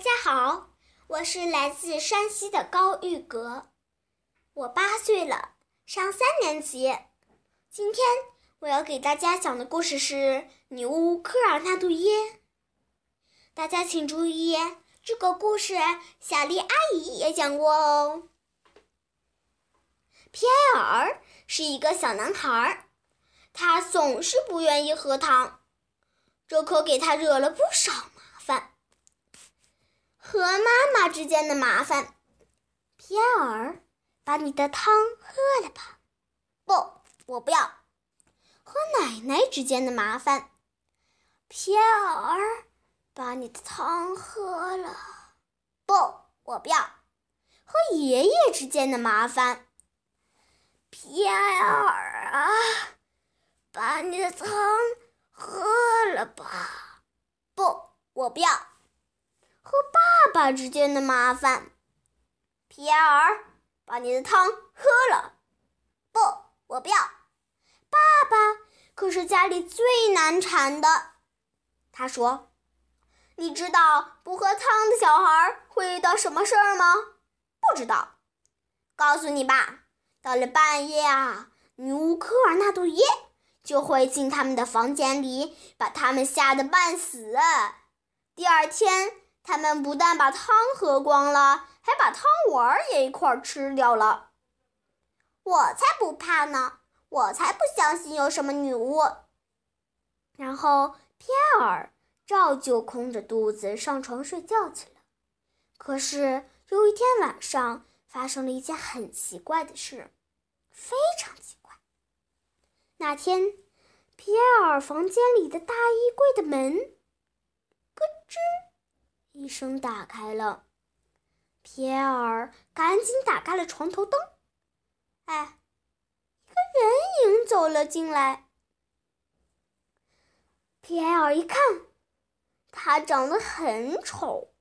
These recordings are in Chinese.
大家好，我是来自山西的高玉格，我八岁了，上三年级。今天我要给大家讲的故事是《女巫科尔纳杜耶》。大家请注意，这个故事小丽阿姨也讲过哦。皮埃尔是一个小男孩，他总是不愿意喝汤，这可给他惹了不少麻。和妈妈之间的麻烦，皮埃尔，把你的汤喝了吧。不，我不要。和奶奶之间的麻烦，皮埃尔，把你的汤喝了。不，我不要。和爷爷之间的麻烦。皮埃尔啊，把你的汤喝了吧！不，我不要。和爸爸之间的麻烦。皮埃尔，把你的汤喝了。不，我不要。爸爸可是家里最难缠的。他说：“你知道不喝汤的小孩会遇到什么事儿吗？”不知道。告诉你吧。到了半夜啊，女巫科尔纳杜耶就会进他们的房间里，把他们吓得半死。第二天，他们不但把汤喝光了，还把汤丸也一块吃掉了。我才不怕呢！我才不相信有什么女巫。然后，皮埃尔照旧空着肚子上床睡觉去了。可是有一天晚上。发生了一件很奇怪的事，非常奇怪。那天，皮埃尔房间里的大衣柜的门“咯吱”一声打开了，皮埃尔赶紧打开了床头灯。哎，一个人影走了进来。皮埃尔一看，他长得很丑。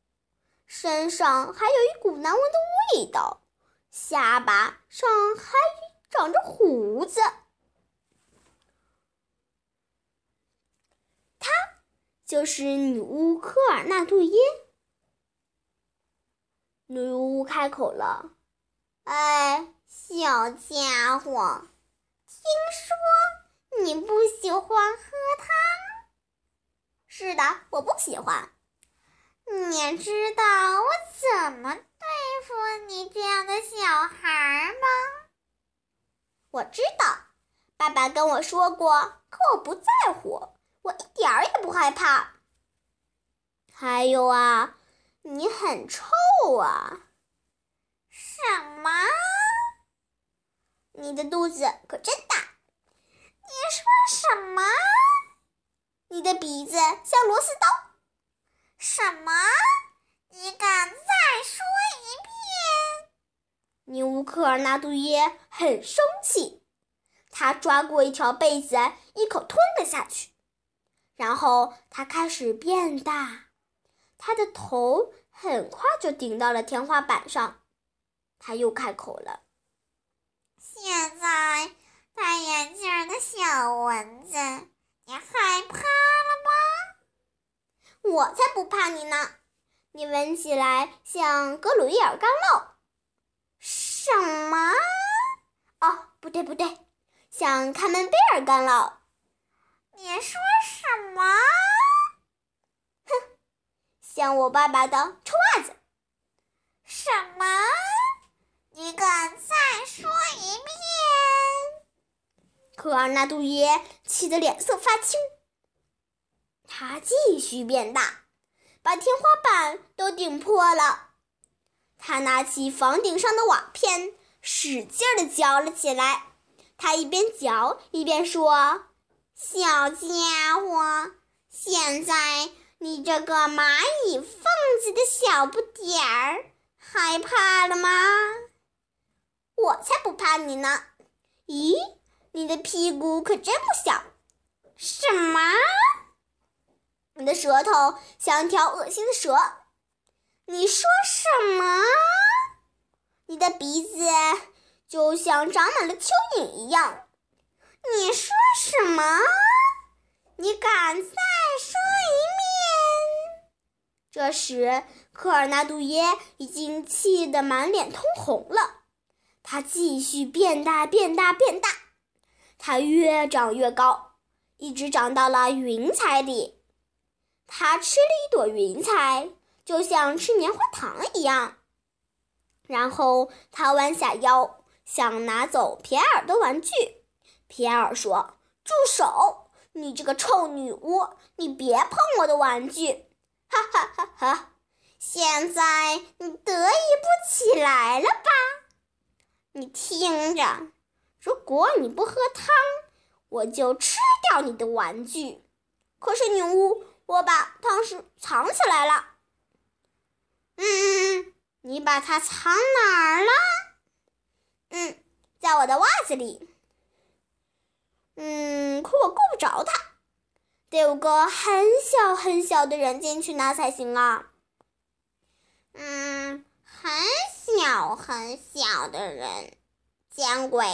身上还有一股难闻的味道，下巴上还长着胡子。她就是女巫科尔纳杜耶。女巫开口了：“哎，小家伙，听说你不喜欢喝汤？是的，我不喜欢。”你知道我怎么对付你这样的小孩吗？我知道，爸爸跟我说过，可我不在乎，我一点儿也不害怕。还有啊，你很臭啊！什么？你的肚子可真大！你说什么？你的鼻子像螺丝刀。什么？你敢再说一遍？尼乌克尔纳杜耶很生气，他抓过一条被子，一口吞了下去。然后他开始变大，他的头很快就顶到了天花板上。他又开口了：“现在戴眼镜的小蚊子，你害怕？”我才不怕你呢！你闻起来像格鲁伊尔干酪。什么？哦，不对不对，像卡门贝尔干酪。你说什么？哼，像我爸爸的臭袜子。什么？你敢再说一遍？科尔纳杜耶气得脸色发青。他继续变大，把天花板都顶破了。他拿起房顶上的瓦片，使劲儿地嚼了起来。他一边嚼一边说：“小家伙，现在你这个蚂蚁缝子的小不点儿，害怕了吗？我才不怕你呢！咦，你的屁股可真不小。什么？”你的舌头像条恶心的蛇。你说什么？你的鼻子就像长满了蚯蚓一样。你说什么？你敢再说一遍？这时，科尔纳杜耶已经气得满脸通红了。他继续变大，变大，变大。他越长越高，一直长到了云彩里。他吃了一朵云彩，就像吃棉花糖一样。然后他弯下腰，想拿走皮埃尔的玩具。皮埃尔说：“住手！你这个臭女巫，你别碰我的玩具！”哈哈哈哈！现在你得意不起来了吧？你听着，如果你不喝汤，我就吃掉你的玩具。可是女巫，我把汤匙藏起来了。嗯。你把它藏哪儿了？嗯，在我的袜子里。嗯，可我够不着它，得有个很小很小的人进去拿才行啊。嗯，很小很小的人，见鬼！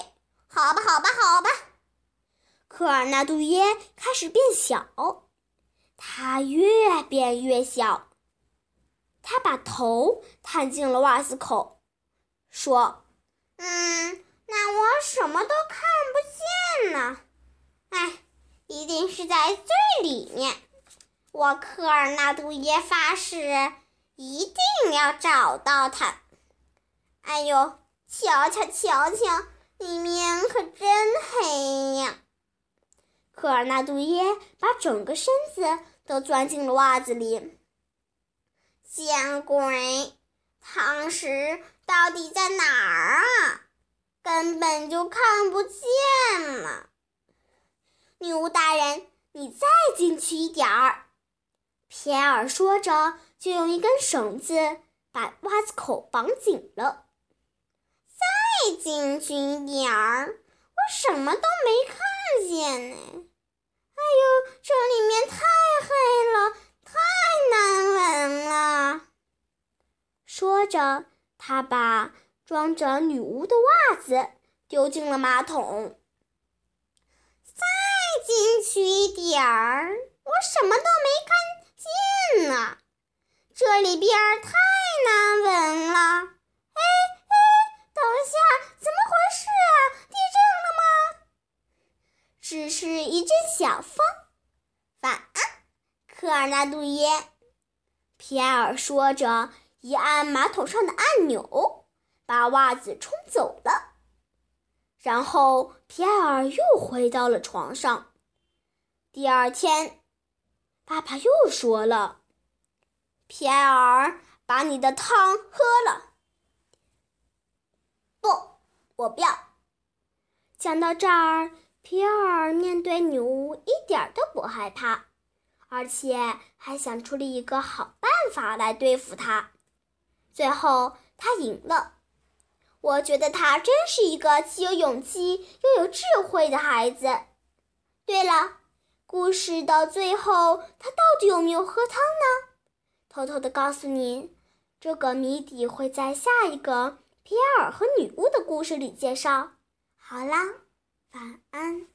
好吧，好吧，好吧。科尔纳杜耶开始变小，它越变越小。他把头探进了袜子口，说：“嗯，那我什么都看不见呢。哎，一定是在最里面。我科尔纳杜耶发誓，一定要找到它。哎呦，瞧瞧瞧瞧，里面可真黑呀！”科尔纳杜耶把整个身子都钻进了袜子里。见鬼！汤匙到底在哪儿啊？根本就看不见了。女巫大人，你再进去一点儿。皮埃尔说着，就用一根绳子把袜子口绑紧了。再进去一点儿，我什么都没看见呢。哎呦，这里面太黑了。太难闻了。说着，他把装着女巫的袜子丢进了马桶。进去一点儿，我什么都没看见呢。这里边太难闻了。哎哎，等一下，怎么回事啊？地震了吗？只是一阵小风。晚安，科尔纳杜耶。皮埃尔说着，一按马桶上的按钮，把袜子冲走了。然后皮埃尔又回到了床上。第二天，爸爸又说了：“皮埃尔，把你的汤喝了。”不，我不要。讲到这儿，皮埃尔面对女巫一点都不害怕。而且还想出了一个好办法来对付他，最后他赢了。我觉得他真是一个既有勇气又有智慧的孩子。对了，故事到最后他到底有没有喝汤呢？偷偷的告诉您，这个谜底会在下一个皮埃尔和女巫的故事里介绍。好啦，晚安。